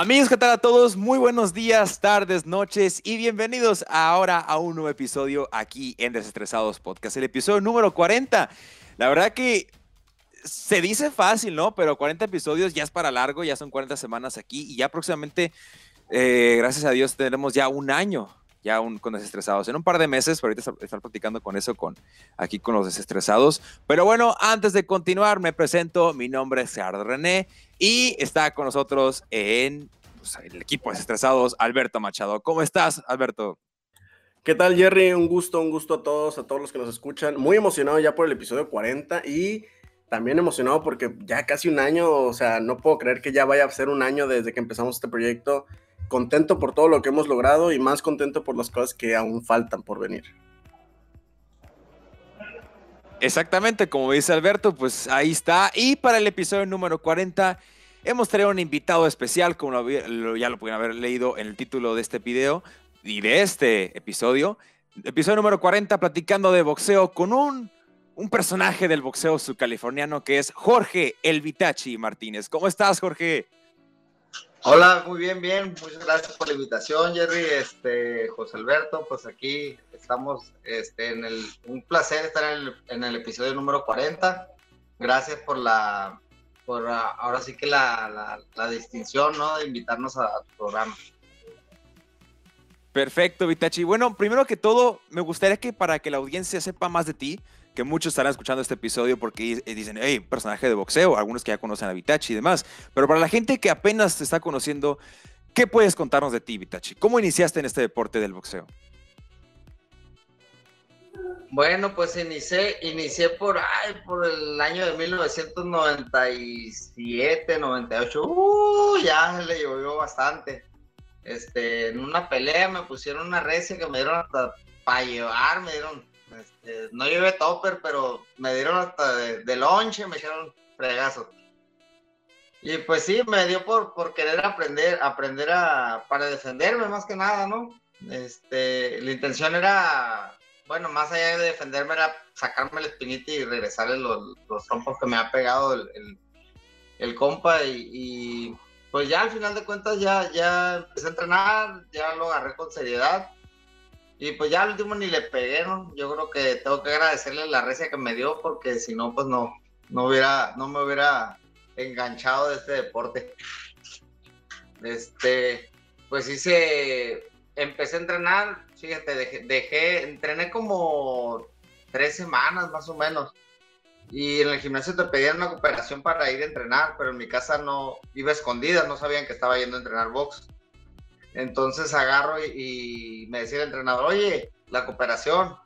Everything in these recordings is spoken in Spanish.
Amigos, ¿qué tal a todos? Muy buenos días, tardes, noches y bienvenidos ahora a un nuevo episodio aquí en Desestresados Podcast, el episodio número 40. La verdad que se dice fácil, ¿no? Pero 40 episodios ya es para largo, ya son 40 semanas aquí y ya próximamente, eh, gracias a Dios, tenemos ya un año ya un, con desestresados en un par de meses, pero ahorita estar practicando con eso con aquí con los desestresados. Pero bueno, antes de continuar, me presento, mi nombre es Gerardo René y está con nosotros en pues, el equipo de desestresados, Alberto Machado. ¿Cómo estás, Alberto? ¿Qué tal, Jerry? Un gusto, un gusto a todos, a todos los que nos escuchan. Muy emocionado ya por el episodio 40 y también emocionado porque ya casi un año, o sea, no puedo creer que ya vaya a ser un año desde que empezamos este proyecto contento por todo lo que hemos logrado y más contento por las cosas que aún faltan por venir. Exactamente, como dice Alberto, pues ahí está. Y para el episodio número 40 hemos traído un invitado especial, como ya lo pueden haber leído en el título de este video y de este episodio. Episodio número 40, platicando de boxeo con un, un personaje del boxeo subcaliforniano que es Jorge El Vitachi Martínez. ¿Cómo estás, Jorge? Hola, muy bien, bien. Muchas gracias por la invitación, Jerry. Este, José Alberto, pues aquí estamos este, en el, un placer estar en el, en el episodio número 40. Gracias por la, por ahora sí que la, la, distinción, ¿no? De invitarnos a, tu programa. Perfecto, Vitachi. Bueno, primero que todo, me gustaría que para que la audiencia sepa más de ti, que muchos estarán escuchando este episodio porque dicen, hey, personaje de boxeo, algunos que ya conocen a Vitachi y demás. Pero para la gente que apenas te está conociendo, ¿qué puedes contarnos de ti, Vitachi? ¿Cómo iniciaste en este deporte del boxeo? Bueno, pues inicié, inicié por, por el año de 1997, 98. Uh, ya le llovió bastante. Este, en una pelea me pusieron una recia que me dieron hasta para llevar, me dieron este, no llevé topper, pero me dieron hasta de, lonche, me echaron fregazos. Y pues sí, me dio por, por querer aprender, aprender a, para defenderme más que nada, ¿no? Este, la intención era, bueno, más allá de defenderme era sacarme el espinita y regresarle los, los trompos que me ha pegado el, el, compa y, y, pues ya al final de cuentas ya, ya empecé a entrenar, ya lo agarré con seriedad y pues ya al último ni le pegué, ¿no? Yo creo que tengo que agradecerle la recia que me dio porque si no, pues no, no hubiera, no me hubiera enganchado de este deporte. Este, pues hice, empecé a entrenar, fíjate, dejé, entrené como tres semanas más o menos. Y en el gimnasio te pedían una cooperación para ir a entrenar, pero en mi casa no, iba escondida, no sabían que estaba yendo a entrenar box. Entonces agarro y, me decía el entrenador, oye, la cooperación,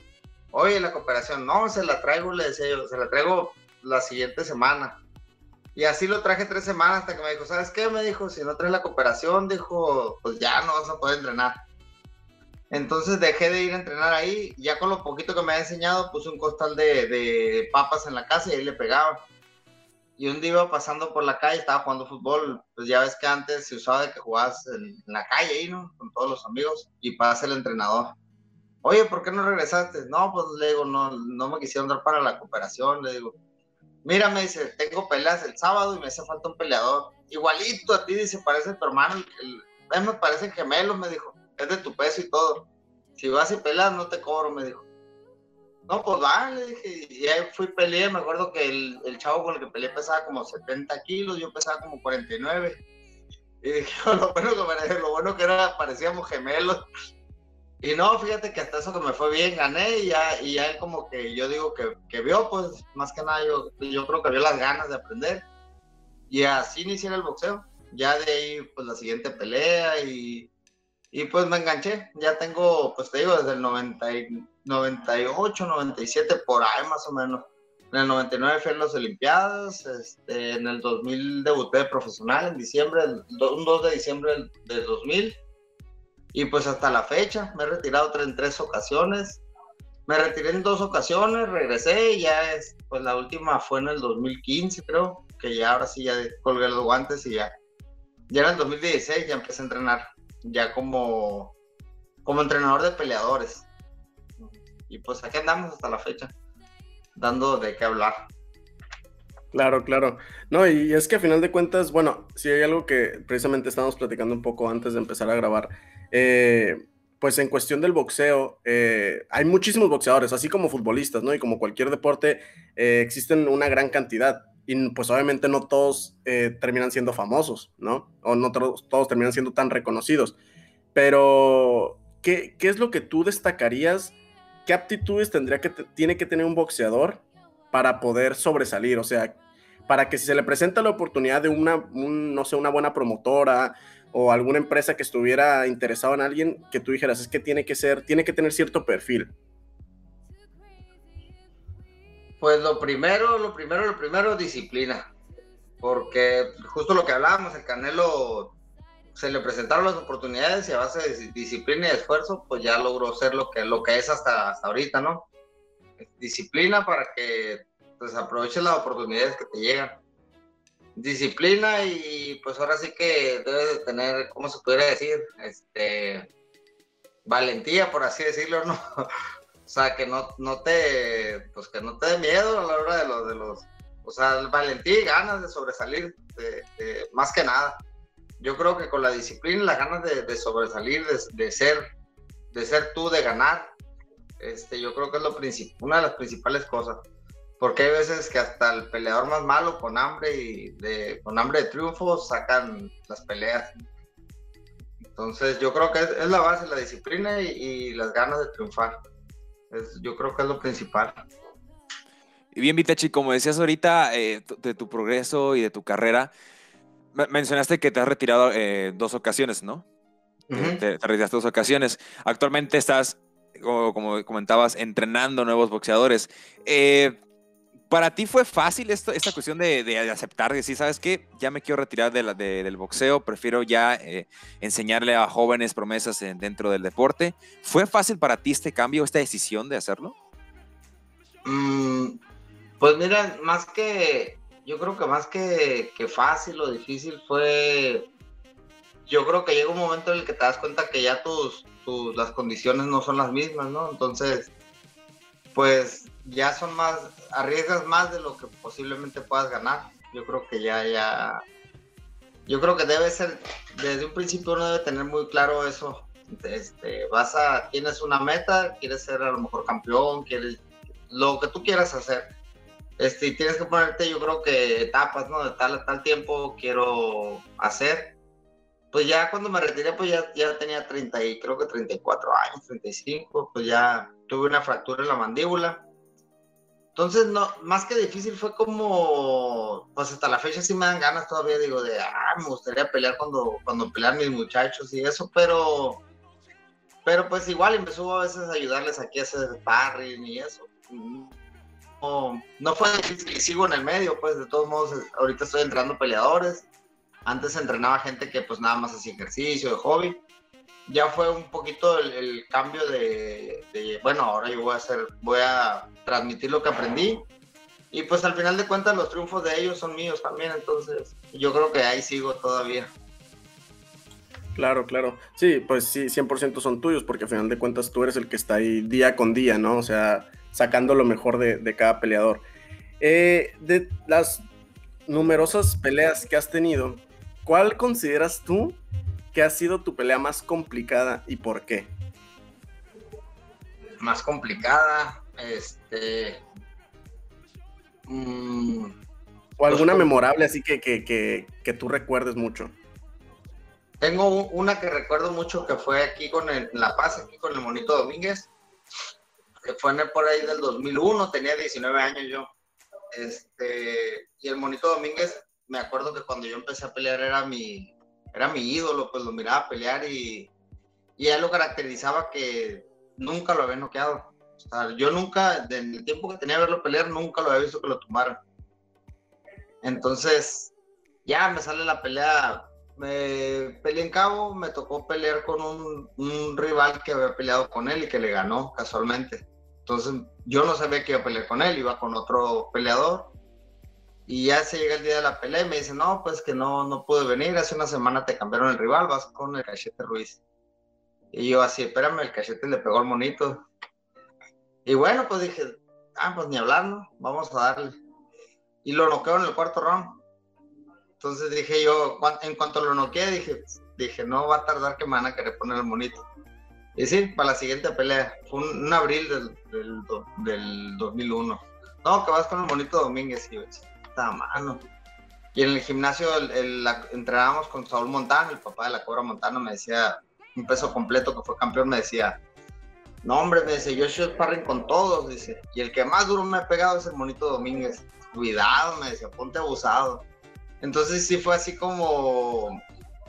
oye, la cooperación, no, se la traigo, le decía yo, se la traigo la siguiente semana. Y así lo traje tres semanas hasta que me dijo, ¿sabes qué? Me dijo, si no traes la cooperación, dijo, pues ya no vas a poder entrenar. Entonces dejé de ir a entrenar ahí, ya con lo poquito que me ha enseñado, puse un costal de, de papas en la casa y ahí le pegaba y un día iba pasando por la calle, estaba jugando fútbol, pues ya ves que antes se usaba de que jugabas en, la calle ahí, ¿no? Con todos los amigos, y pasa el entrenador. Oye, ¿por qué no regresaste? No, pues le digo, no, no me quisieron dar para la cooperación, le digo. Mira, me dice, tengo peleas el sábado y me hace falta un peleador. Igualito a ti, dice, parece tu hermano, el, me parecen gemelos, me dijo, es de tu peso y todo. Si vas y peleas, no te cobro, me dijo. No, pues va, dije, y ahí fui peleé, me acuerdo que el, el, chavo con el que peleé pesaba como 70 kilos, yo pesaba como 49. Y dije, lo bueno que, lo bueno que era, parecíamos gemelos. Y no, fíjate que hasta eso me fue bien, gané y ya, y ya como que yo digo que, que vio, pues más que nada yo, yo creo que vio las ganas de aprender. Y así inicié el boxeo. Ya de ahí, pues la siguiente pelea y, y pues me enganché. Ya tengo, pues te digo, desde el 90 98, 97, por ahí más o menos. En el 99 fui en las Olimpiadas, este, en el 2000 debuté profesional en diciembre, un 2 de diciembre del, 2000. Y pues hasta la fecha me he retirado en tres ocasiones. Me retiré en dos ocasiones, regresé y ya es, pues la última fue en el 2015 creo, que ya ahora sí ya colgué los guantes y ya. Ya en el 2016 ya empecé a entrenar, ya como, como entrenador de peleadores y pues aquí andamos hasta la fecha, dando de qué hablar. Claro, claro. No, y es que a final de cuentas, bueno, si hay algo que precisamente estábamos platicando un poco antes de empezar a grabar, eh, pues en cuestión del boxeo, eh, hay muchísimos boxeadores, así como futbolistas, ¿no? Y como cualquier deporte, eh, existen una gran cantidad. Y pues obviamente no todos eh, terminan siendo famosos, ¿no? O no todos, todos terminan siendo tan reconocidos. Pero, ¿qué, ¿qué, es lo que tú destacarías? ¿Qué aptitudes tendría que tiene que tener un boxeador para poder sobresalir? O sea, para que si se le presenta la oportunidad de una, un, no sé, una buena promotora o alguna empresa que estuviera interesado en alguien que tú dijeras, es que tiene que ser, tiene que tener cierto perfil? Pues lo primero, lo primero, lo primero, disciplina. Porque justo lo que hablábamos, el Canelo se le presentaron las oportunidades y a base de disciplina y esfuerzo, pues ya logró ser lo que, lo que es hasta, hasta ahorita, ¿no? Disciplina para que pues aproveches las oportunidades que te llegan disciplina y pues ahora sí que debes de tener, ¿cómo se pudiera decir? Este, valentía, por así decirlo, ¿no? o sea, que no, no te, pues que no te dé miedo a la hora de los, de los, o sea, valentía y ganas de sobresalir, más que nada. Yo creo que con la disciplina y las ganas de, sobresalir, de, ser, de ser tú, de ganar, este, yo creo que es lo una de las principales cosas porque hay veces que hasta el peleador más malo con hambre y de, con hambre de triunfo sacan las peleas. Entonces yo creo que es, la base, la disciplina y, las ganas de triunfar. yo creo que es lo principal. Y bien, Vitechi, como decías ahorita eh, de tu progreso y de tu carrera, mencionaste que te has retirado eh, dos ocasiones, ¿no? te, te, retiraste dos ocasiones. Actualmente estás, como, como comentabas, entrenando nuevos boxeadores. Eh, ¿Para ti fue fácil esto, esta cuestión de, de, aceptar, de decir, ¿sabes qué? Ya me quiero retirar de del boxeo, prefiero ya eh, enseñarle a jóvenes promesas dentro del deporte. ¿Fue fácil para ti este cambio, esta decisión de hacerlo? Mm, pues mira, más que, yo creo que más que, fácil o difícil fue, yo creo que llega un momento en el que te das cuenta que ya tus, tus las condiciones no son las mismas, ¿no? Entonces, pues ya son más, arriesgas más de lo que posiblemente puedas ganar. Yo creo que ya, ya, yo creo que debe ser, desde un principio uno debe tener muy claro eso. Este, vas a, tienes una meta, quieres ser a lo mejor campeón, quieres, lo que tú quieras hacer. Este, y tienes que ponerte, yo creo que etapas, ¿no? De tal tal tiempo quiero hacer. Pues ya cuando me retiré, pues ya, ya tenía 30 y creo que 34 años, 35, pues ya tuve una fractura en la mandíbula entonces, no, más que difícil fue como, pues hasta la fecha sí me dan ganas todavía, digo, de, ah, me gustaría pelear cuando, cuando pelean mis muchachos y eso, pero, pero pues igual empezó a veces a ayudarles aquí a hacer sparring y eso. No, fue difícil y sigo en el medio, pues de todos modos, ahorita estoy entrenando peleadores. Antes entrenaba gente que pues nada más hacía ejercicio, de hobby ya fue un poquito el, cambio de, bueno, ahora yo voy a hacer, voy a transmitir lo que aprendí. Y pues al final de cuentas los triunfos de ellos son míos también, entonces yo creo que ahí sigo todavía. Claro, claro. Sí, pues sí, 100% son tuyos, porque al final de cuentas tú eres el que está ahí día con día, ¿no? O sea, sacando lo mejor de, de cada peleador. Eh, de las numerosas peleas que has tenido, ¿cuál consideras tú ¿qué ha sido tu pelea más complicada y por qué? Más complicada, este... Mm, o alguna pues, memorable así que, que, tú recuerdes mucho. Tengo una que recuerdo mucho que fue aquí con el, La Paz, aquí con el Monito Domínguez, que fue en el, por ahí del 2001, tenía 19 años yo. Este, y el Monito Domínguez, me acuerdo que cuando yo empecé a pelear era mi, era mi ídolo, pues lo miraba pelear y, y él lo caracterizaba que nunca lo había noqueado. O sea, yo nunca, en el tiempo que tenía que verlo pelear, nunca lo había visto que lo tumbaran. Entonces, ya me sale la pelea. Me peleé en cabo, me tocó pelear con un, rival que había peleado con él y que le ganó casualmente. Entonces, yo no sabía que iba a pelear con él, iba con otro peleador y ya se llega el día de la pelea y me dice, no, pues que no, no pude venir, hace una semana te cambiaron el rival, vas con el cachete Ruiz. Y yo así, espérame, el cachete le pegó al monito. Y bueno, pues dije, ah, pues ni hablar, ¿no? Vamos a darle. y lo noqueo en el cuarto round. Entonces dije yo, en cuanto lo noqueé, dije, dije, no va a tardar que me van a querer poner el monito. Y sí, para la siguiente pelea, fue un, abril del, del, 2001. No, que vas con el monito Domínguez, y está mano. Y en el gimnasio entrenábamos con Saúl Montano, el papá de la Cobra Montano, me decía, un peso completo que fue campeón, me decía, no hombre, me dice, yo soy sparring con todos, dice, y el que más duro me ha pegado es el monito Domínguez. Cuidado, me decía, ponte abusado. Entonces sí fue así como,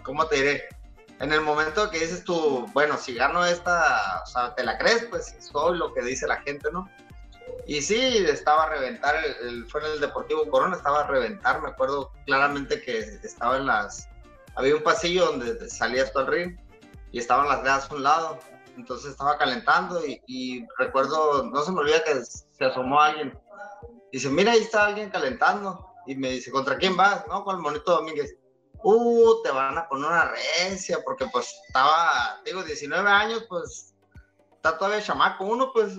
¿cómo te diré? En el momento que dices tú, bueno, si gano esta, o sea, te la crees, pues soy lo que dice la gente, ¿no? Y sí, estaba a reventar, el, fue en el Deportivo Corona, estaba a reventar, me acuerdo claramente que estaba en las, había un pasillo donde salías tú al ring y estaban las gradas a un lado, entonces estaba calentando y, recuerdo, no se me olvida que se asomó alguien, dice, mira, ahí está alguien calentando, y me dice, ¿contra quién vas? No, con el Monito Domínguez. Uh, te van a poner una recia, porque pues estaba, digo, 19 años, pues está todavía chamaco. Uno, pues,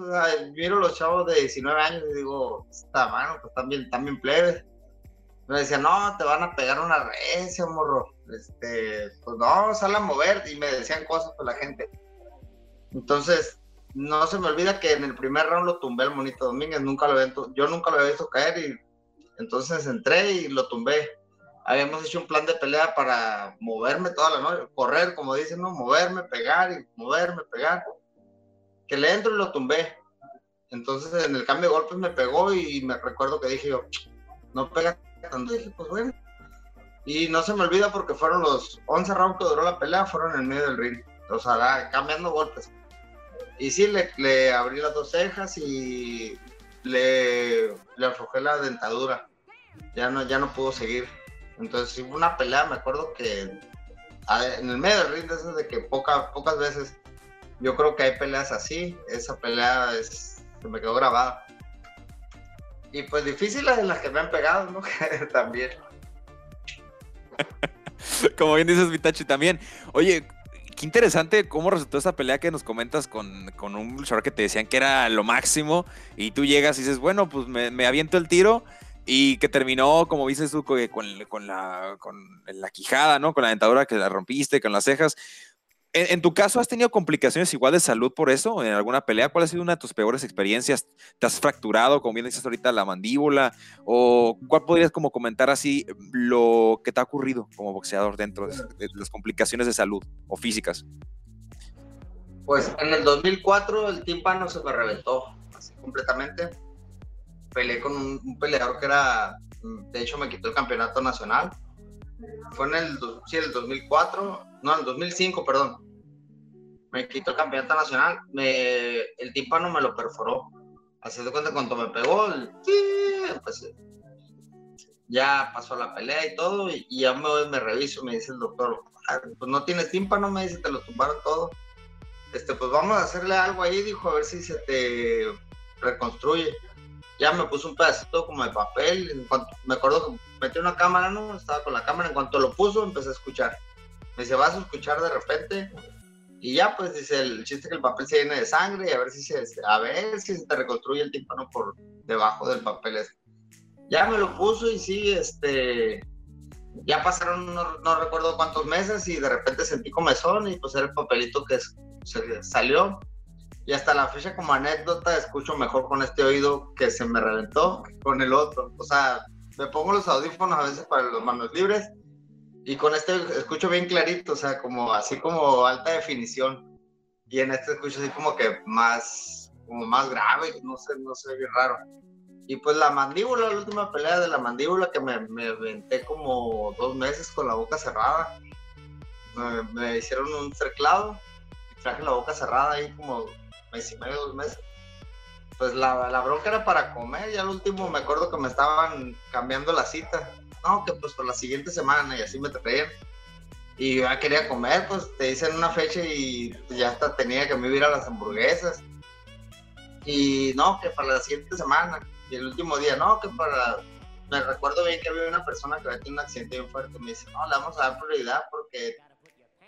miro los chavos de 19 años y digo, está mano, pues también, también plebes. Me decía, no, te van a pegar una recia, morro. Este, pues no, sal a mover. Y me decían cosas por la gente. Entonces, no se me olvida que en el primer round lo tumbé el Monito Domínguez. Nunca lo yo nunca lo había visto caer y entonces entré y lo tumbé. Habíamos hecho un plan de pelea para moverme toda la noche, correr, como dicen, ¿no? Moverme, pegar y moverme, pegar que le entro y lo tumbé. Entonces en el cambio de golpes me pegó y me recuerdo que dije yo, no pega tanto. Dije, pues bueno. Y no se me olvida porque fueron los 11 rounds que duró la pelea, fueron en medio del ring. O sea, cambiando golpes. Y sí, le, le abrí las dos cejas y le, le aflojé la dentadura. Ya no, ya no pudo seguir. Entonces hubo una pelea, me acuerdo que en el medio del ring, desde que poca, pocas veces yo creo que hay peleas así. Esa pelea es, se me quedó grabada. Y pues difíciles en las que me han pegado, ¿no? también. Como bien dices, Vitachi, también. Oye, qué interesante cómo resultó esa pelea que nos comentas con, con un luchador que te decían que era lo máximo. Y tú llegas y dices, bueno, pues me, me aviento el tiro. Y que terminó, como dices tú, con, con, la, con la quijada, ¿no? Con la dentadura que la rompiste, con las cejas. En, tu caso, ¿has tenido complicaciones igual de salud por eso? ¿En alguna pelea? ¿Cuál ha sido una de tus peores experiencias? ¿Te has fracturado, como bien dices ahorita, la mandíbula? ¿O cuál podrías como comentar así lo que te ha ocurrido como boxeador dentro de, las complicaciones de salud o físicas? Pues en el 2004 el tímpano se me reventó así completamente. Peleé con un, peleador que era, de hecho me quitó el campeonato nacional. Fue en el, sí, el 2004, no, en el 2005, perdón me quitó el campeonato nacional, me, el tímpano me lo perforó. Así de cuenta cuando me pegó, pues, ya pasó la pelea y todo, y, ya me, me reviso, me dice el doctor, ah, pues no tienes tímpano, me dice, te lo tumbaron todo. Este, pues vamos a hacerle algo ahí, dijo, a ver si se te reconstruye. Ya me puso un pedacito como de papel, en cuanto, me acuerdo que metí una cámara, ¿no? Estaba con la cámara, en cuanto lo puso, empecé a escuchar. Me dice, vas a escuchar de repente y ya, pues dice el chiste que el papel se llene de sangre y a ver si se, a ver si se te reconstruye el tímpano por debajo del papel. Ya me lo puso y sí, este, ya pasaron no, recuerdo cuántos meses y de repente sentí comezón y pues era el papelito que se salió. Y hasta la fecha como anécdota escucho mejor con este oído que se me reventó con el otro. O sea, me pongo los audífonos a veces para los manos libres y con este escucho bien clarito, o sea, como así como alta definición. Y en este escucho así como que más, como más grave, no sé, no sé, bien raro. Y pues la mandíbula, la última pelea de la mandíbula que me, me aventé como dos meses con la boca cerrada. Me, hicieron un cerclado y traje la boca cerrada ahí como mes y medio, dos meses. Pues la, la bronca era para comer y al último me acuerdo que me estaban cambiando la cita no, que pues por la siguiente semana y así me traían. Y yo ya quería comer, pues te dicen una fecha y ya hasta tenía que me ir a las hamburguesas. Y no, que para la siguiente semana. Y el último día, no, que para... Me recuerdo bien que había una persona que había tenido un accidente bien fuerte. Me dice, no, le vamos a dar prioridad porque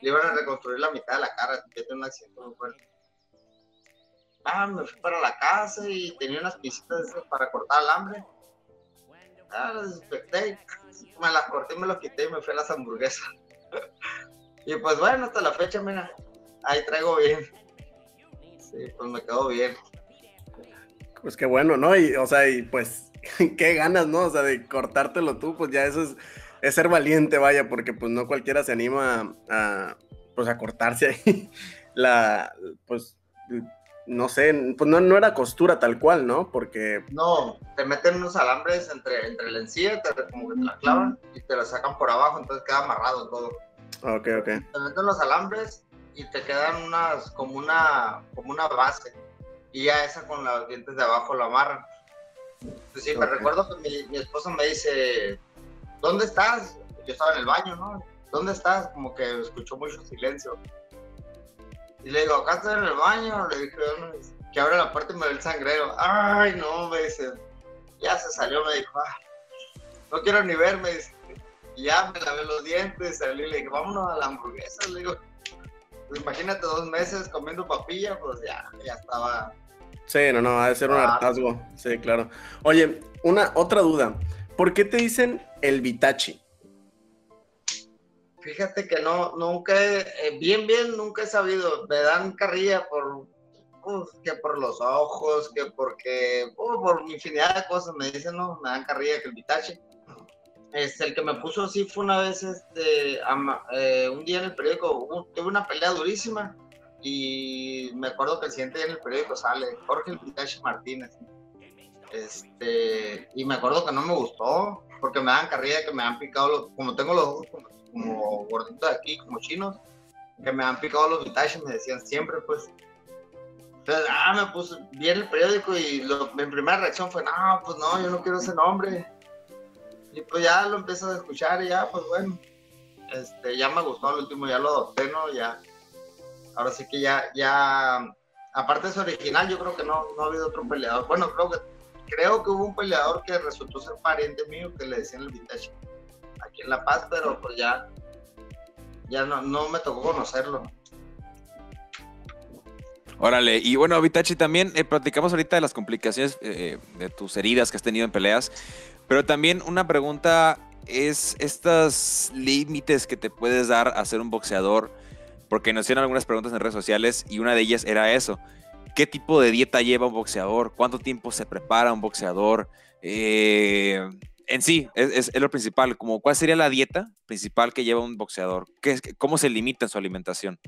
le iban a reconstruir la mitad de la cara. Tiene un accidente muy fuerte. Ah, me fui para la casa y tenía unas pisitas para cortar alambre Ah, las desinfecté, me las corté, me los quité y me fui a las hamburguesas. y pues bueno, hasta la fecha, mira, ahí traigo bien. Sí, pues me quedó bien. Pues qué bueno, ¿no? Y, o sea, y pues, qué ganas, ¿no? O sea, de cortártelo tú, pues ya eso es, es ser valiente, vaya, porque pues no cualquiera se anima a, pues a cortarse ahí la, pues, no sé, pues no, no era costura tal cual, ¿no? Porque... No, te meten unos alambres entre, entre la encía, te, como que te la clavan y te la sacan por abajo, entonces queda amarrado todo. Ok, ok. Te meten los alambres y te quedan unas, como una, como una base. Y ya esa con los dientes de abajo la amarran. Pues sí, me recuerdo que mi, mi esposa me dice, ¿dónde estás? Yo estaba en el baño, ¿no? ¿Dónde estás? Como que escuchó mucho silencio. Y le digo, acá estoy en el baño. Le dije, que abre la y me ve el sangrero. Ay, no, me dice. Ya se salió, me dijo, ah, no quiero ni ver, me dice. Y ya me lavé los dientes, salí y le dije, vámonos a la hamburguesa. Le digo, pues imagínate dos meses comiendo papilla, pues ya, ya estaba. Sí, no, no, ha de ser un Ah. hartazgo. Sí, claro. Oye, una otra duda. ¿Por qué te dicen el Vitachi? Fíjate que no, nunca, eh, bien, bien, nunca he sabido. Me dan carrilla por, uf, que por los ojos, que porque, uf, por infinidad de cosas me dicen, no, me dan carrilla que el Vitache. Este, el que me puso así fue una vez, este, ama- eh, un día en el periódico, tuve una pelea durísima y me acuerdo que el siguiente día en el periódico sale Jorge el Vitache Martínez. Este, y me acuerdo que no me gustó, porque me dan carrilla que me han picado, como tengo los ojos como, como gorditos de aquí, como chinos, que me han picado los Vitache, me decían siempre, pues. Entonces, ah, me puse, vi en el periódico y lo- mi primera reacción fue, no, pues no, yo no quiero ese nombre. Y pues ya lo empiezo a escuchar y ya, pues bueno, este, ya me gustó el último, ya lo adopté, ¿no? Ya, ahora sí que ya, ya, aparte de su original, yo creo que no, no ha habido otro peleador. Bueno, creo que, creo que hubo un peleador que resultó ser pariente mío que le decían el Vitache aquí en La Paz, pero pues ya, ya no, no me tocó conocerlo. Órale, y bueno, Vitachi, también eh, platicamos ahorita de las complicaciones eh, de tus heridas que has tenido en peleas, pero también una pregunta es estos límites que te puedes dar a ser un boxeador, porque nos hicieron algunas preguntas en redes sociales y una de ellas era eso. ¿Qué tipo de dieta lleva un boxeador? ¿Cuánto tiempo se prepara un boxeador? Eh, en sí, es, es- es lo principal. Como, ¿Cuál sería la dieta principal que lleva un boxeador? ¿Qué ¿Cómo se limita en su alimentación?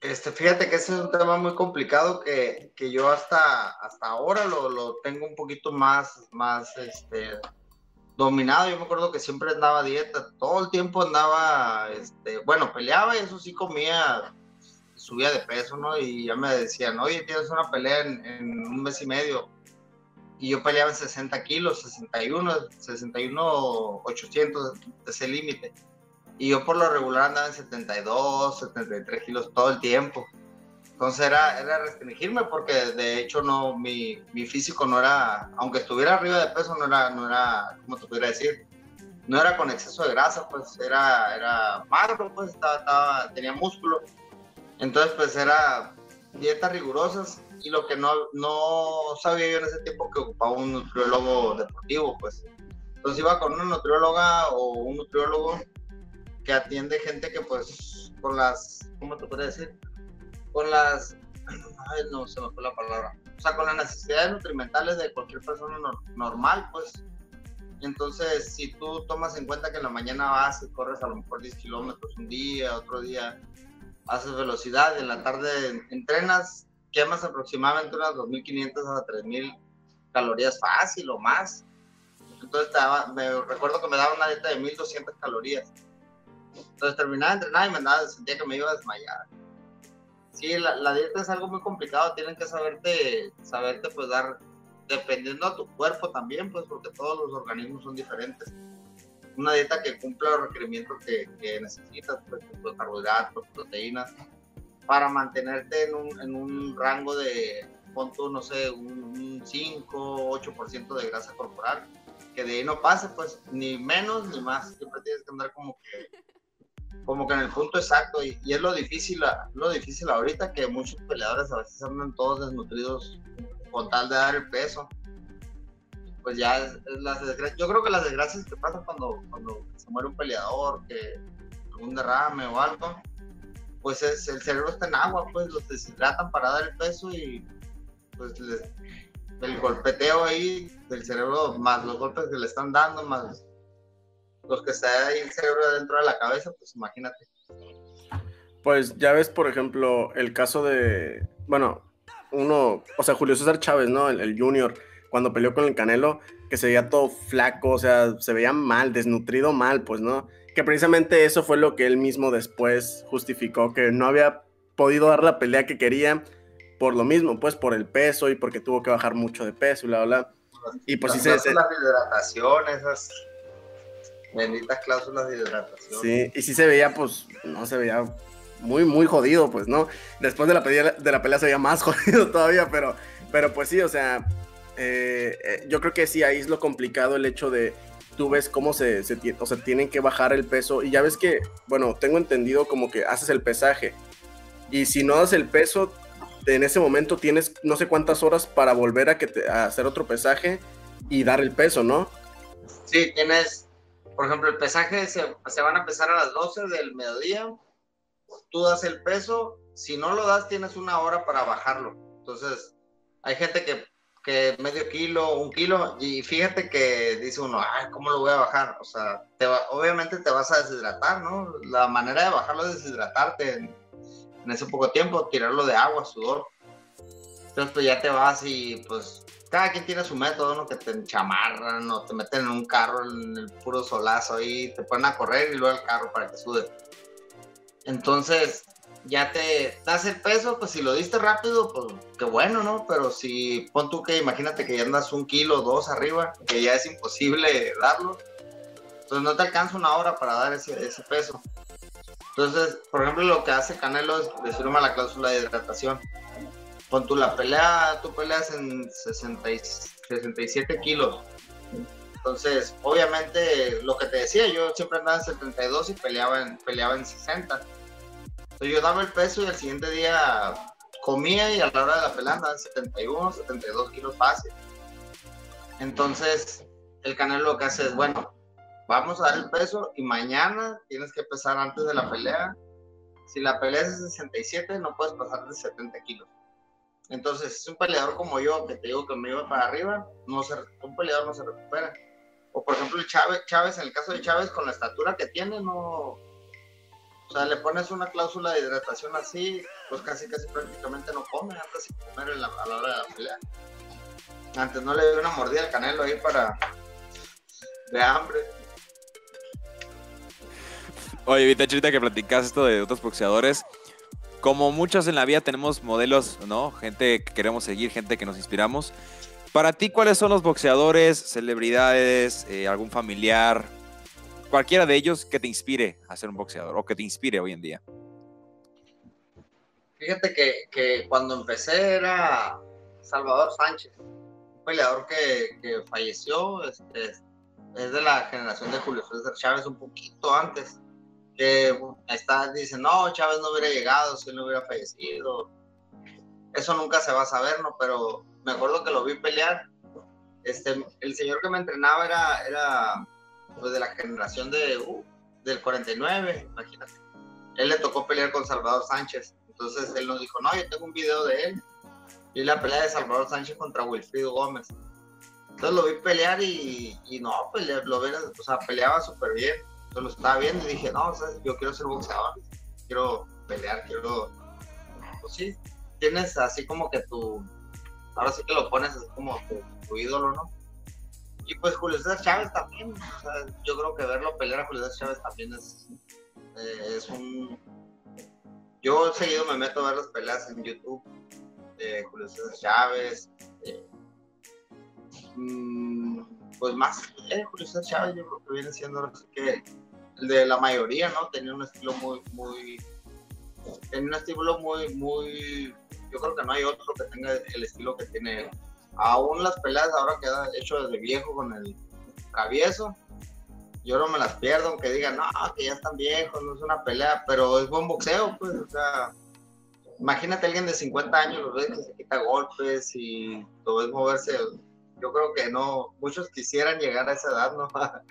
Este, fíjate que ese es un tema muy complicado que, que yo hasta, hasta ahora lo, lo tengo un poquito más, más este, dominado. Yo me acuerdo que siempre andaba dieta, todo el tiempo andaba, este, bueno, peleaba y eso sí comía, subía de peso, ¿no? Y ya me decían, oye, tienes una pelea en un mes y medio. Y yo peleaba en 60 kilos, 61, 61, 800, ese límite. Y yo por lo regular andaba en 72, 73 kilos todo el tiempo. Entonces era, era restringirme porque de hecho no, mi, mi físico no era, aunque estuviera arriba de peso, no era, no era, ¿cómo te pudiera decir? No era con exceso de grasa, pues era, era magro, pues estaba, estaba- tenía músculo. Entonces pues era dietas rigurosas y lo que no, no sabía yo en ese tiempo que ocupaba un nutriólogo deportivo, pues. Entonces iba con una nutrióloga o un nutriólogo que atiende gente que pues con las, ¿cómo te puedo decir? Con las, ay no, se me fue la palabra. O sea, con las necesidades nutrimentales de cualquier persona nor- normal, pues. Entonces, si tú tomas en cuenta que en la mañana vas y corres a lo mejor 10 kilómetros un día, otro día haces velocidad, en la tarde entrenas, quemas aproximadamente unas 2.500 a 3.000 calorías fácil o más. Entonces, daba- me recuerdo que me daba una dieta de 1.200 calorías. Entonces terminaba de entrenar y me andaba, sentía que me iba a desmayar. Sí, la, la dieta es algo muy complicado, tienen que saberte, saberte pues dar, dependiendo a tu cuerpo también, pues porque todos los organismos son diferentes. Una dieta que cumpla los requerimientos que, necesitas, pues tanto carbohidratos, proteínas, para mantenerte en un, en un rango de, pon tú, no sé, un, un 5, 8% de grasa corporal, que de ahí no pase, pues ni menos ni más, siempre tienes que andar como que como que en el punto exacto. Y, y es lo difícil lo difícil ahorita que muchos peleadores a veces andan todos desnutridos con tal de dar el peso pues ya es, las desgracias. Yo creo que las desgracias que pasan cuando, cuando se muere un peleador, que un derrame o algo, pues es, el cerebro está en agua, pues los deshidratan para dar el peso y pues el golpeteo ahí del cerebro, más los golpes que le están dando, más los que está ahí el cerebro dentro de la cabeza, pues imagínate. Pues ya ves, por ejemplo, el caso de, bueno, uno, o sea, Julio César Chávez, ¿no? El, el junior, cuando peleó con el Canelo, que se veía todo flaco, o sea, se veía mal, desnutrido mal, pues, ¿no? Que precisamente eso fue lo que él mismo después justificó, que no había podido dar la pelea que quería por lo mismo, pues por el peso y porque tuvo que bajar mucho de peso y bla, bla. Y pues sí se... de hidratación, esas benditas cláusulas de hidratación. Sí, y sí se veía, pues, no se veía muy, muy jodido, pues, ¿no? Después de la pelea, de la pelea se veía más jodido todavía, pero, pero pues sí, o sea, eh, eh, yo creo que sí, ahí es lo complicado el hecho de tú ves cómo se, o sea, tienen que bajar el peso y ya ves que, bueno, tengo entendido como que haces el pesaje y si no das el peso, en ese momento tienes no sé cuántas horas para volver a, que a hacer otro pesaje y dar el peso, ¿no? Sí, tienes, por ejemplo, el pesaje se, se van a pesar a las 12 del mediodía, tú das el peso, si no lo das tienes una hora para bajarlo. Entonces, hay gente que, que medio kilo, un kilo, y fíjate que dice uno, ay, ¿cómo lo voy a bajar? O sea, te va, obviamente te vas a deshidratar, ¿no? La manera de bajarlo es deshidratarte en, en ese poco tiempo, tirarlo de agua, sudor. Entonces, pues ya te vas y pues cada quien tiene su método, ¿no? Que te enchamarran o te meten en un carro en el puro solazo ahí, te ponen a correr y luego al carro para que sude. Entonces, ya te das el peso, pues si lo diste rápido, pues qué bueno, ¿no? Pero si pon tú que imagínate que ya andas un kilo, dos arriba, que ya es imposible darlo, entonces no te alcanza una hora para dar ese, peso. Entonces, por ejemplo, lo que hace Canelo es le firma la cláusula de hidratación. Pon tú la pelea, tú peleas en 60, 67 kilos. Entonces, obviamente, lo que te decía, yo siempre andaba en 72 y peleaba en, peleaba en 60. Yo daba el peso y al siguiente día comía y a la hora de la pelea andaba en 71, 72 kilos fácil. Entonces, el canal lo que hace es, bueno, vamos a dar el peso y mañana tienes que pesar antes de la pelea. Si la pelea es de 67, no puedes pasar de 70 kilos. Entonces, es un peleador como yo, que te digo que me iba para arriba, no se, un peleador no se recupera. O por ejemplo, el Chávez, Chávez, en el caso de Chávez, con la estatura que tiene, no. O sea, le pones una cláusula de hidratación así, pues casi, casi prácticamente no come antes de comer a la hora de la pelea. Antes no le dio una mordida al canelo ahí para. de hambre. Oye, Vita, ahorita que platicas esto de otros boxeadores, como muchos en la vida tenemos modelos, ¿no? Gente que queremos seguir, gente que nos inspiramos. Para ti, ¿cuáles son los boxeadores, celebridades, eh, algún familiar, cualquiera de ellos que te inspire a ser un boxeador o que te inspire hoy en día? Fíjate que, cuando empecé era Salvador Sánchez, un peleador que, falleció, este, es de la generación de Julio César Chávez un poquito antes que está, dicen, no, Chávez no hubiera llegado si él no hubiera fallecido. Eso nunca se va a saber, ¿no? Pero me acuerdo que lo vi pelear. Este, el señor que me entrenaba era, era pues, de la generación de, uh, del 49, imagínate. Él le tocó pelear con Salvador Sánchez. Entonces él nos dijo, no, yo tengo un video de él. Y la pelea de Salvador Sánchez contra Wilfrido Gómez. Entonces lo vi pelear y, no, pues lo vi, o sea, peleaba súper bien yo lo estaba viendo y dije, no, yo quiero ser boxeador, quiero pelear, quiero, pues sí, tienes así como que tu, ahora sí que lo pones así como tu, ídolo, ¿no? Y pues Julio César Chávez también, yo creo que verlo pelear a Julio César Chávez también es, eh, es un... Yo seguido me meto a ver las peleas en YouTube de Julio César Chávez, eh, mmm, pues más eh, Julio César Chávez yo creo que viene siendo que el de la mayoría, ¿no? Tenía un estilo muy, muy, tenía un estilo muy, muy, yo creo que no hay otro que tenga el estilo que tiene él. Aún las peleas ahora queda hecho desde viejo con el travieso, yo no me las pierdo, aunque digan, no, que ya están viejos, no es una pelea, pero es buen boxeo, pues, o sea, imagínate a alguien de 50 años, lo ves que se quita golpes y lo ves moverse yo creo que no, muchos quisieran llegar a esa edad, ¿no?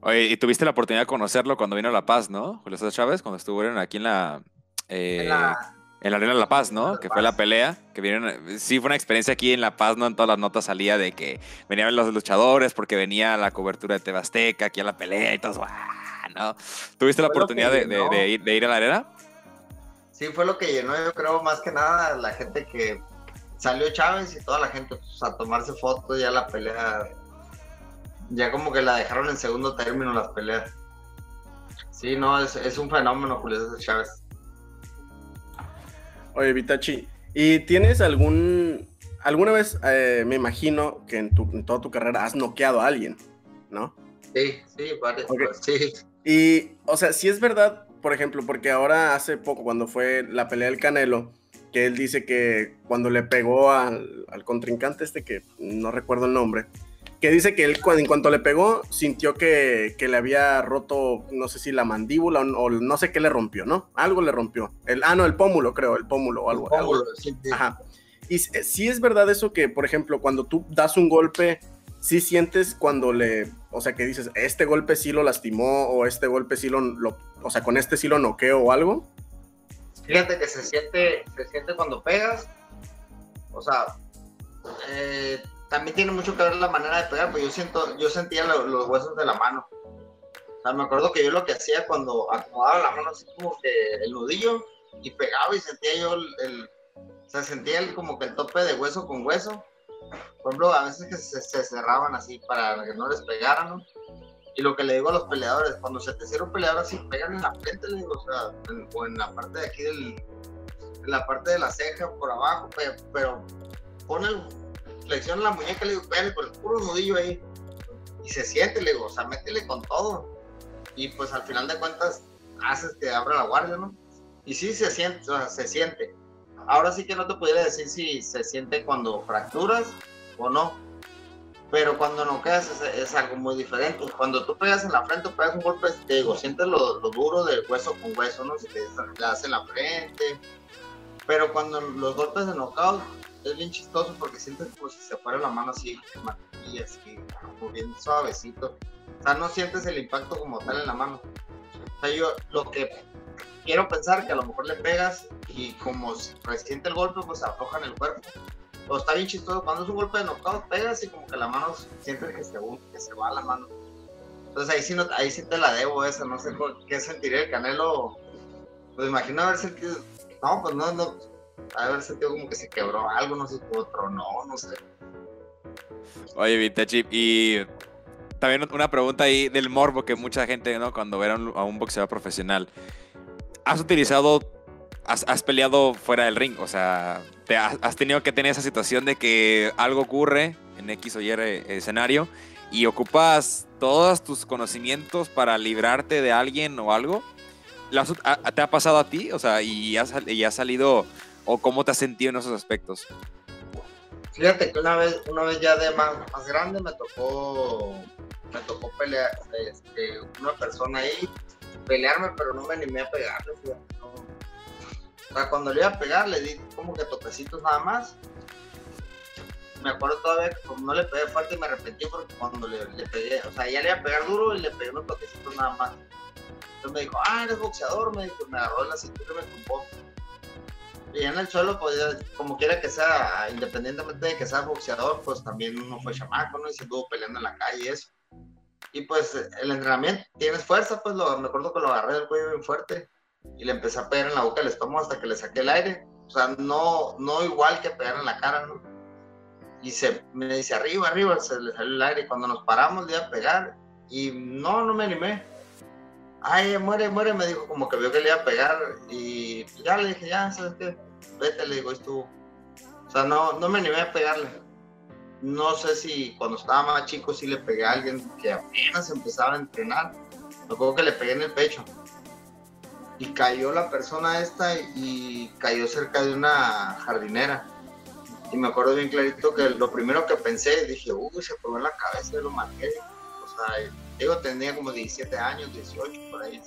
Oye, y tuviste la oportunidad de conocerlo cuando vino a La Paz, ¿no? Julio César Chávez, cuando estuvieron aquí en la, eh, En la- en la Arena de La Paz, ¿no? La Que fue la pelea, que vieron, sí fue una experiencia aquí en La Paz, ¿no? En todas las notas salía de que venían los luchadores porque venía la cobertura de Tebasteca, aquí a la pelea y todo, ¡ah! ¿no? ¿Tuviste la oportunidad de, de- llenó. de ir, de ir a la arena? Sí, fue lo que llenó, yo creo, más que nada la gente que salió Chávez y toda la gente pues, a tomarse fotos, ya la pelea, ya como que la dejaron en segundo término las peleas. Sí, no, es, es un fenómeno Julio César Chávez. Oye, Vitachi, ¿y tienes algún... Alguna vez, eh, me imagino que en, tu, en toda tu carrera has noqueado a alguien, ¿no? Sí, sí, pues, sí. Y, o sea, si es verdad, por ejemplo, porque ahora hace poco, cuando fue la pelea del Canelo, que él dice que cuando le pegó al, al contrincante este, que no recuerdo el nombre, que dice que él en cuanto le pegó sintió que, que le había roto, no sé si la mandíbula o, o no sé qué le rompió, ¿no? Algo le rompió. El, ah, no, el pómulo, creo, el pómulo o algo. algo. Pómulo, sí, sí. Ajá. Y si si es verdad eso que, por ejemplo, cuando tú das un golpe, sí sientes cuando le, o sea, que dices, este golpe sí lo lastimó o este golpe sí lo, lo- o sea, con este sí lo noqueo o algo. Fíjate que se siente, se siente cuando pegas. O sea, eh, también tiene mucho que ver la manera de pegar, pues yo siento, yo sentía lo- los huesos de la mano. O sea, me acuerdo que yo lo que hacía cuando acomodaba la mano así como que el nudillo y pegaba y sentía yo el, el- o sea, sentía el, como que el tope de hueso con hueso. Por ejemplo, a veces que se, se cerraban así para que no les pegaran, ¿no? Y lo que le digo a los peleadores, cuando se te cierra un peleador así, pegan en la frente, le digo, o sea, en- o en la parte de aquí del, en la parte de la ceja por abajo, pe- pero, pon el, flexiona la muñeca, le digo, pégale por el puro nudillo ahí. Y se siente, le digo, o sea, métele con todo. Y pues al final de cuentas, haces que abra la guardia, ¿no? Y sí se siente, o sea, se siente. Ahora sí que no te pudiera decir si se siente cuando fracturas o no. Pero cuando no quedas es, es algo muy diferente. Cuando tú pegas en la frente, pegas un golpe, te digo, sientes lo, lo duro del hueso con hueso, ¿no? Si te le das en la frente. Pero cuando los golpes de knockout es bien chistoso porque sientes como si se fuera la mano así, y así, como bien suavecito. O sea, no sientes el impacto como tal en la mano. O sea, yo lo que quiero pensar que a lo mejor le pegas y como resiente el golpe, pues se afloja en el cuerpo. O está bien chistoso, cuando es un golpe de knockout, pegas y como que la mano sientes que se, que se va la mano. Entonces ahí sí, no, ahí sí te la debo esa, no sé qué sentiría el Canelo. Pues imagino haber sentido, no, pues no, no, haber sentido como que se quebró algo, no sé, otro, no, no sé. Oye, Vintage, y también una pregunta ahí del morbo que mucha gente, ¿no? Cuando ve a un, boxeador profesional, ¿has utilizado, has, has peleado fuera del ring? O sea, te has, has tenido que tener esa situación de que algo ocurre en X o Y escenario y ocupas todos tus conocimientos para librarte de alguien o algo. ¿Lo has- a- ¿Te ha pasado a ti? O sea, y has, y has salido, o cómo te has sentido en esos aspectos? Fíjate que una vez, una vez ya de más, más grande me tocó, me tocó pelear, este, una persona ahí, pelearme, pero no me animé a pegarle, fíjate, no. O sea, cuando le iba a pegar, le di como que toquecitos nada más. Me acuerdo todavía que como no le pegué fuerte y me arrepentí porque cuando le, pegué, o sea, ya le iba a pegar duro y le pegué unos toquecitos nada más. Entonces me dijo, ah, eres boxeador, me dijo, me agarró de la cintura y me tumbó. Y en el suelo, pues como quiera que sea, independientemente de que sea boxeador, pues también uno fue chamaco, ¿no? Y se estuvo peleando en la calle y eso. Y pues el entrenamiento, tienes fuerza, pues lo, me acuerdo que lo agarré del cuello bien fuerte y le empecé a pegar en la boca del estómago hasta que le saqué el aire. O sea, no, no igual que pegar en la cara, ¿no? Y se, me dice arriba, arriba, se le salió el aire. Y cuando nos paramos, le iba a pegar y no, no me animé. Ay, muere, muere, me dijo, como que vio que le iba a pegar y ya le dije, ya, ¿sabes qué? Vete, le digo, estuvo. O sea, no, no me animé a pegarle. No sé si cuando estaba más chico sí le pegué a alguien que apenas empezaba a entrenar. Me acuerdo que le pegué en el pecho. Y cayó la persona esta y cayó cerca de una jardinera. Y me acuerdo bien clarito que lo primero que pensé, dije, uy, se pegó en la cabeza y lo maté. O sea, tenía como 17 años, 18, por ahí.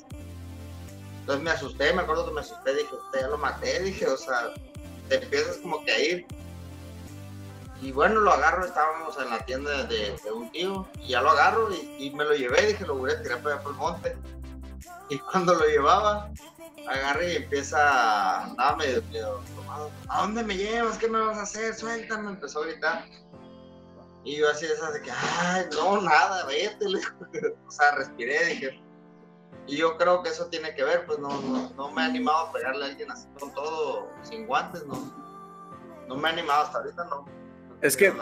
Entonces me asusté, me acuerdo que me asusté, dije, usted ya lo maté, dije, o sea, te empiezas como que a ir. Y bueno, lo agarro, estábamos en la tienda de, un tío, y ya lo agarro y, me lo llevé, dije, lo voy a tirar para allá por el monte. Y cuando lo llevaba, agarré y empieza, andaba medio, medio tomado. ¿A dónde me llevas? ¿Qué me vas a hacer? Suéltame, empezó a gritar. Y yo así esas de que, ay, no, nada, vete. o sea, respiré, dije. Y yo creo que eso tiene que ver, pues no, no, no me he animado a pegarle a alguien así con todo, sin guantes, no. No me he animado hasta ahorita, no. Es que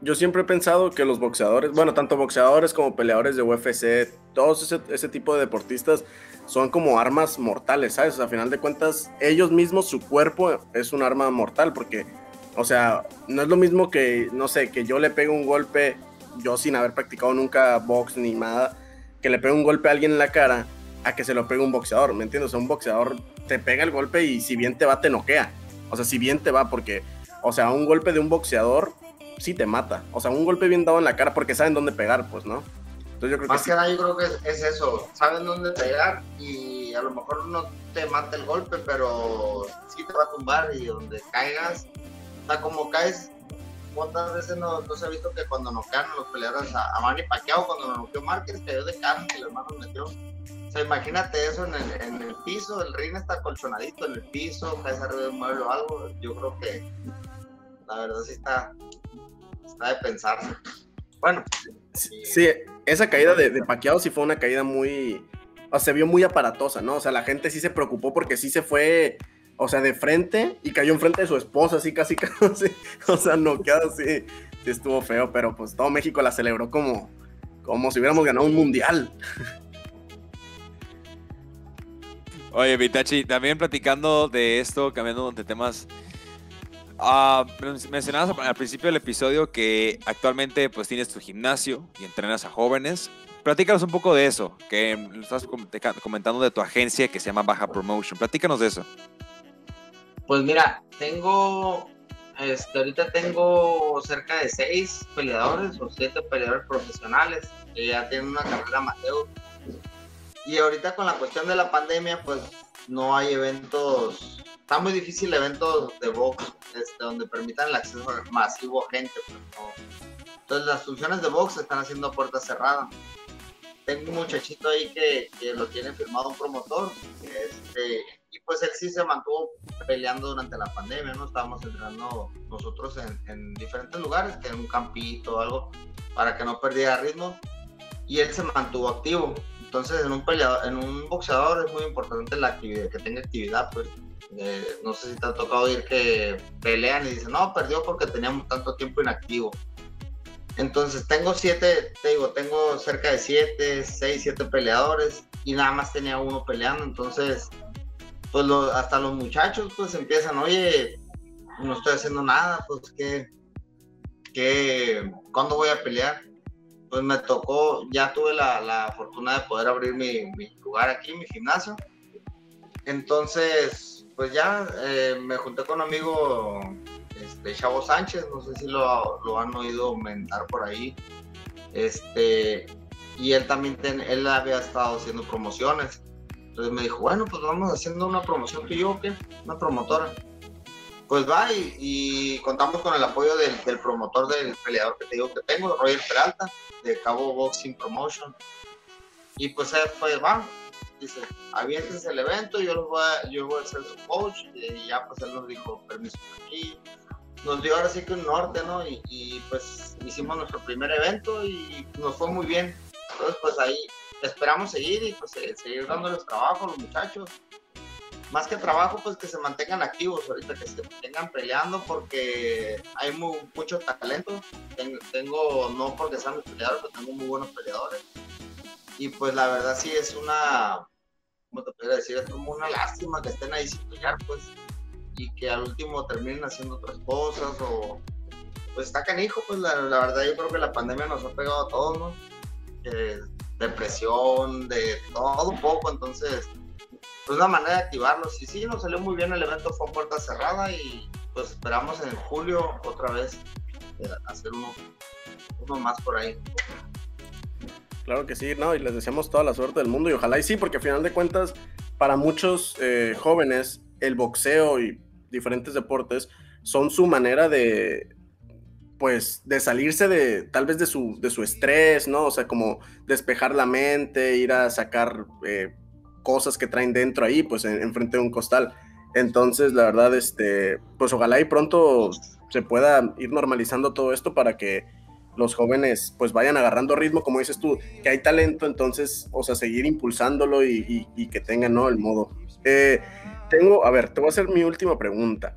yo siempre he pensado que los boxeadores, bueno, tanto boxeadores como peleadores de UFC, todos ese, ese tipo de deportistas son como armas mortales, ¿sabes? A final de cuentas, ellos mismos, su cuerpo es un arma mortal, porque, o sea, no es lo mismo que, no sé, que yo le pegue un golpe, yo sin haber practicado nunca box ni nada, que le pegue un golpe a alguien en la cara, a que se lo pegue un boxeador, ¿me entiendes? O sea, un boxeador te pega el golpe y si bien te va, te noquea. O sea, si bien te va, porque, o sea, un golpe de un boxeador sí te mata. O sea, un golpe bien dado en la cara porque saben dónde pegar, pues, ¿no? Entonces yo creo Más que, nada yo creo que es, eso, saben dónde pegar y a lo mejor no te mata el golpe, pero sí te va a tumbar y donde caigas, o sea, como caes, ¿cuántas veces no, se ha visto que cuando noquean los peleadores a, a Manny Pacquiao, cuando nos noqueó Márquez, cayó de cara y el hermano metió? O sea, imagínate eso en el, en el piso, el ring está colchonadito en el piso, caes arriba de un mueble o algo, yo creo que la verdad sí está, de pensarse. Bueno. Sí, esa caída de, de Paqueado sí fue una caída muy. O sea, se vio muy aparatosa, ¿no? O sea, la gente sí se preocupó porque sí se fue, o sea, de frente y cayó enfrente de su esposa, así casi, casi. O sea, noqueado, sí, sí estuvo feo, pero pues todo México la celebró como, como si hubiéramos ganado un mundial. Oye, Vitachi, también platicando de esto, cambiando de temas Uh, mencionabas al principio del episodio que actualmente pues tienes tu gimnasio y entrenas a jóvenes. Platícanos un poco de eso, que estás comentando de tu agencia que se llama Baja Promotion. Platícanos de eso. Pues mira, tengo, este, ahorita tengo cerca de seis peleadores o siete peleadores profesionales que ya tienen una carrera amateur. Y ahorita con la cuestión de la pandemia, pues no hay eventos está muy difícil eventos de box este, donde permitan el acceso masivo a gente. Pues, Entonces las funciones de box están haciendo puerta cerrada. Tengo un muchachito ahí que, que lo tiene firmado un promotor. Este, pues él sí se mantuvo peleando durante la pandemia, ¿no? Estábamos entrenando nosotros en, en diferentes lugares, en un campito o algo, para que no perdiera ritmo. Y él se mantuvo activo. Entonces, en un peleador, en un boxeador es muy importante la actividad, que tenga actividad, pues eh, no sé si te ha tocado oír que pelean y dicen, no, perdió porque teníamos tanto tiempo inactivo. Entonces tengo siete, te digo, tengo cerca de siete, seis, siete peleadores y nada más tenía uno peleando. Entonces, pues hasta los muchachos pues empiezan, oye, no estoy haciendo nada, pues que, ¿cuándo voy a pelear? Pues me tocó, ya tuve la, la fortuna de poder abrir mi, mi lugar aquí, mi gimnasio. Entonces, pues ya eh, me junté con un amigo, este, Chavo Sánchez, no sé si lo, lo, han oído aumentar por ahí. Este, y él también, él había estado haciendo promociones. Entonces me dijo, bueno, pues vamos haciendo una promoción que yo, ¿qué? Una promotora. Pues va y, contamos con el apoyo del, promotor del peleador que te digo que tengo, Roger Peralta, de Cabo Boxing Promotion. Y pues fue, va, dice, avientes el evento, yo, voy a, yo voy a ser su coach, y ya pues él nos dijo, permiso aquí, nos dio ahora sí que un norte, ¿no? Y, pues hicimos nuestro primer evento y nos fue muy bien. Entonces pues ahí esperamos seguir y pues seguir dándoles trabajo a los muchachos. Más que trabajo, pues que se mantengan activos ahorita, que se mantengan peleando porque hay mucho talento. Tengo, no porque sean mis peleadores, pero tengo muy buenos peleadores. Y pues la verdad sí es una, ¿cómo te podría decir? Es como una lástima que estén ahí sin pelear, pues, y que al último terminen haciendo otras cosas o pues está canijo, pues la, verdad yo creo que la pandemia nos ha pegado a todos, ¿no? Depresión, de todo un poco, entonces, pues una manera de activarlos. Y sí, nos salió muy bien el evento, fue a puerta cerrada y pues esperamos en julio otra vez eh, hacer uno, uno más por ahí. Claro que sí, ¿no? Y les deseamos toda la suerte del mundo y ojalá y sí, porque al final de cuentas, para muchos eh, jóvenes, el boxeo y diferentes deportes son su manera de, pues, de salirse de, tal vez de su, de su estrés, ¿no? O sea, como despejar la mente, ir a sacar eh, cosas que traen dentro ahí, pues, enfrente de un costal. Entonces, la verdad, este, pues ojalá y pronto se pueda ir normalizando todo esto para que los jóvenes pues vayan agarrando ritmo, como dices tú, que hay talento, entonces, o sea, seguir impulsándolo y, que tengan, ¿no? El modo. Eh, tengo, a ver, te voy a hacer mi última pregunta.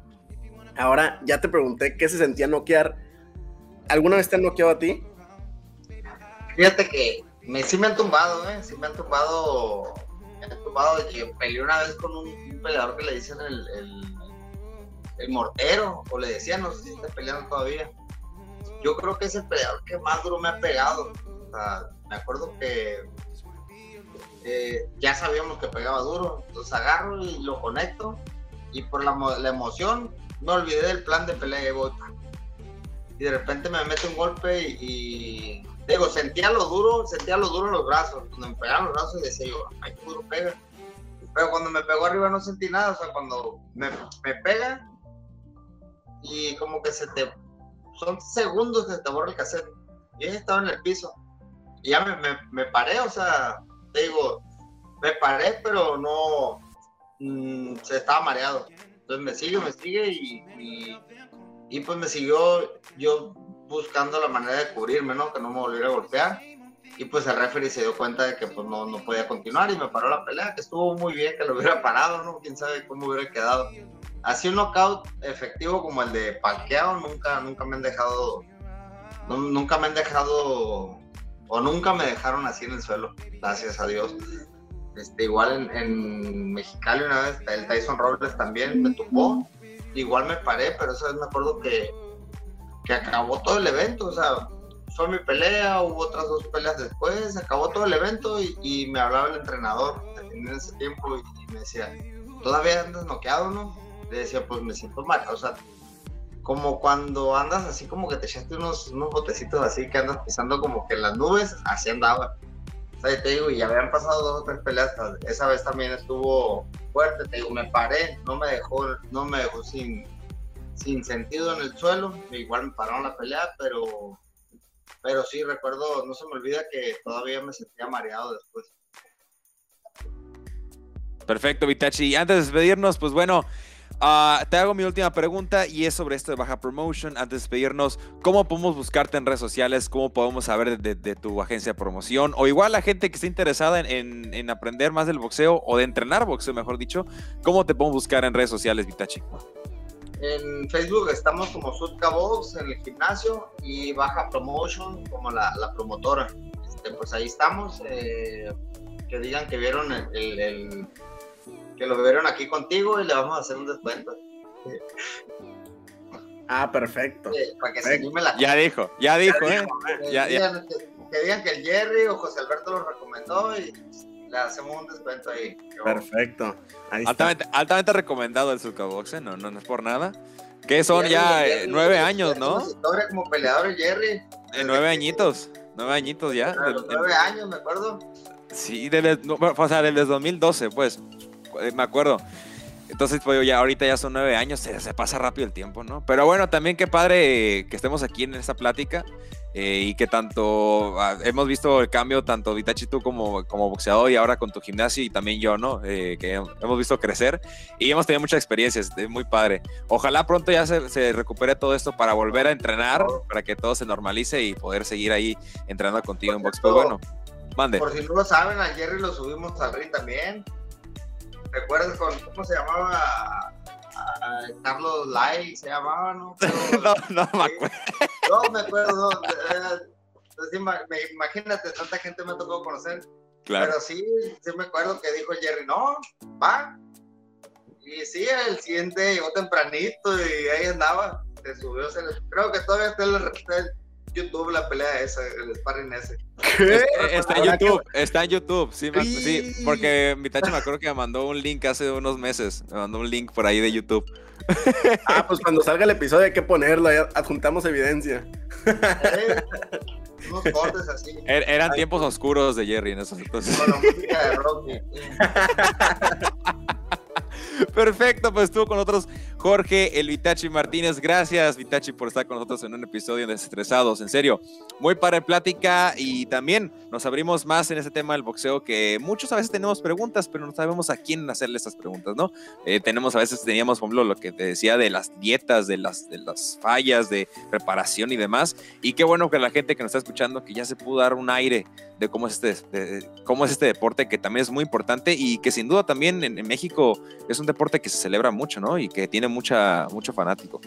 Ahora, ya te pregunté qué se sentía noquear. ¿Alguna vez te han noqueado a ti? Fíjate que me, sí me han tumbado, ¿eh? Sí me han tumbado. Me han tumbado. peleé una vez con un, peleador que le dicen el, el, mortero, o le decían, no sé si está peleando todavía. Yo creo que es el peleador que más duro me ha pegado. O sea, me acuerdo que eh, ya sabíamos que pegaba duro, entonces agarro y lo conecto y por la, la emoción me olvidé del plan de pelea y Y de repente me mete un golpe y, digo, sentía lo duro, sentía lo duro en los brazos. Cuando me pegaron los brazos decía yo, ay, duro pega. Pero cuando me pegó arriba no sentí nada, o sea, cuando me, me pega y como que se te, son segundos que se te borra el cassette. Y estaba en el piso. Y ya me, me, me paré, o sea, digo, me paré, pero no, mm, se estaba mareado. Entonces me sigue, me sigue y, y, pues me siguió yo buscando la manera de cubrirme, ¿no? Que no me volviera a golpear. Y pues el referee se dio cuenta de que pues no, no podía continuar y me paró la pelea, que estuvo muy bien que lo hubiera parado, ¿no? Quién sabe cómo hubiera quedado. Así un knockout efectivo como el de Pacquiao nunca, nunca me han dejado, nunca me han dejado o nunca me dejaron así en el suelo, gracias a Dios. Este, igual en, en Mexicali una vez, el Tyson Robles también me tumbó. Igual me paré, pero esa vez me acuerdo que, que acabó todo el evento. O sea, fue mi pelea, hubo otras dos peleas después, acabó todo el evento y, me hablaba el entrenador en ese tiempo y, me decía, ¿todavía andas noqueado, no? Le decía, pues me siento mal, o sea, como cuando andas así como que te echaste unos, unos botecitos así que andas pisando como que en las nubes, así andaba te digo, y ya habían pasado dos o tres peleas, esa vez también estuvo fuerte, te digo, me paré, no me dejó, no me dejó sin, sin sentido en el suelo, igual me pararon la pelea, pero, pero sí, recuerdo, no se me olvida que todavía me sentía mareado después. Perfecto, Vitachi. Y antes de despedirnos, pues bueno, Ah, te hago mi última pregunta y es sobre esto de Baja Promotion. Antes de despedirnos, ¿cómo podemos buscarte en redes sociales? ¿Cómo podemos saber de, tu agencia de promoción? O igual la gente que esté interesada en, aprender más del boxeo o de entrenar boxeo, mejor dicho, ¿cómo te podemos buscar en redes sociales, Vitachi? En Facebook estamos como Sudka Box en el gimnasio y Baja Promotion como la, promotora. Este, pues ahí estamos. Eh, que digan que vieron el que lo vieron aquí contigo y le vamos a hacer un descuento. Ah, perfecto. para que se la Ya dijo, ya dijo, ¿eh? Que, digan, que, el Jerry o José Alberto lo recomendó y le hacemos un descuento ahí. Perfecto. altamente, altamente, recomendado el Zuccaboxe, no, no, es por nada. Que son ya eh, nueve años, ¿no? Historia como peleador Jerry. Eh, nueve añitos, nueve añitos ya. Nueve, años, me acuerdo. Sí, desde, o sea, desde 2012, pues. Eh, me acuerdo. Entonces, pues ya ahorita ya son nueve años, se, pasa rápido el tiempo, ¿no? Pero bueno, también qué padre que estemos aquí en esta plática eh, y que tanto ah, hemos visto el cambio, tanto Vitachi tú como, como boxeador y ahora con tu gimnasio y también yo, ¿no? Eh, que hemos visto crecer y hemos tenido muchas experiencias, es muy padre. Ojalá pronto ya se, recupere todo esto para volver a entrenar, para que todo se normalice y poder seguir ahí entrenando contigo en box. Pero bueno, mande. Por si no lo saben, a Jerry lo subimos al ring también. ¿Recuerdas con, cómo se llamaba? Carlos Lai se llamaba, ¿no? no, no me acuerdo. No me acuerdo. Pues imagínate, tanta gente me tocó conocer. Claro. Pero sí, sí me acuerdo que dijo Jerry, no, va. Y sí, el siguiente llegó tempranito y ahí andaba. Se subió, se creo que todavía está el, YouTube la pelea esa, el sparring ese. ¿Qué? Está en YouTube, está en YouTube, sí, sí, porque mi tacho me acuerdo que me mandó un link hace unos meses, me mandó un link por ahí de YouTube. Ah, pues cuando salga el episodio hay que ponerlo, adjuntamos evidencia. unos cortes así. Er, eran tiempos oscuros de Jerry en esos entonces. Con la música de Rocky. Perfecto, pues estuvo con nosotros Jorge El Vitachi Martínez. Gracias, Vitachi, por estar con nosotros en un episodio de Desestresados. En serio, muy para plática y también nos abrimos más en ese tema del boxeo que muchos a veces tenemos preguntas, pero no sabemos a quién hacerle estas preguntas, ¿no? Eh, tenemos a veces, teníamos, por ejemplo, lo que te decía de las dietas, de las, de las fallas de preparación y demás. Y qué bueno que la gente que nos está escuchando, que ya se pudo dar un aire de cómo es este, cómo es este deporte, que también es muy importante y que sin duda también en, en México es un deporte que se celebra mucho, ¿no? Y que tiene mucha, mucho fanático.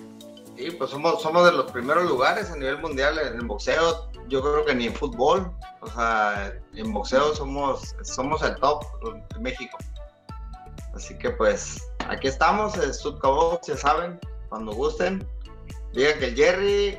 Sí, pues somos, somos de los primeros lugares a nivel mundial en el boxeo. Yo creo que ni en fútbol. O sea, en boxeo somos, somos el top de México. Así que pues aquí estamos, el Subcabox, ya saben, cuando gusten. Digan que el Jerry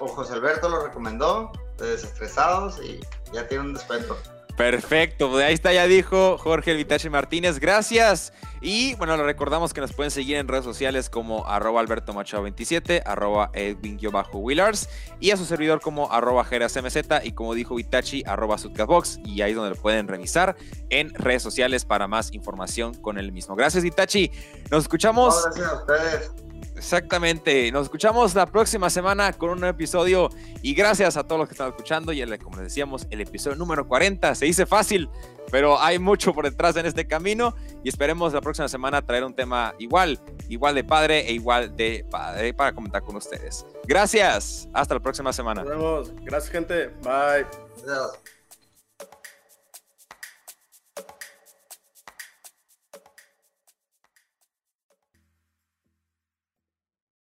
o José Alberto lo recomendó, de desestresados, y ya tiene un descuento. Perfecto, pues ahí está, ya dijo Jorge Vitache Martínez, gracias. Y bueno, le recordamos que nos pueden seguir en redes sociales como arroba Alberto Machado 27, arroba Edwin-Willars y a su servidor como arroba MZ y como dijo Vitachi, arroba Box y ahí es donde lo pueden revisar en redes sociales para más información con el mismo. Gracias Vitachi, nos escuchamos. gracias a ustedes. Exactamente. Nos escuchamos la próxima semana con un nuevo episodio. Y gracias a todos los que están escuchando. Y el, como les decíamos, el episodio número 40 se dice fácil, pero hay mucho por detrás en este camino. Y esperemos la próxima semana traer un tema igual, igual de padre e igual de padre para comentar con ustedes. Gracias. Hasta la próxima semana. Nos vemos. Gracias, gente. Bye.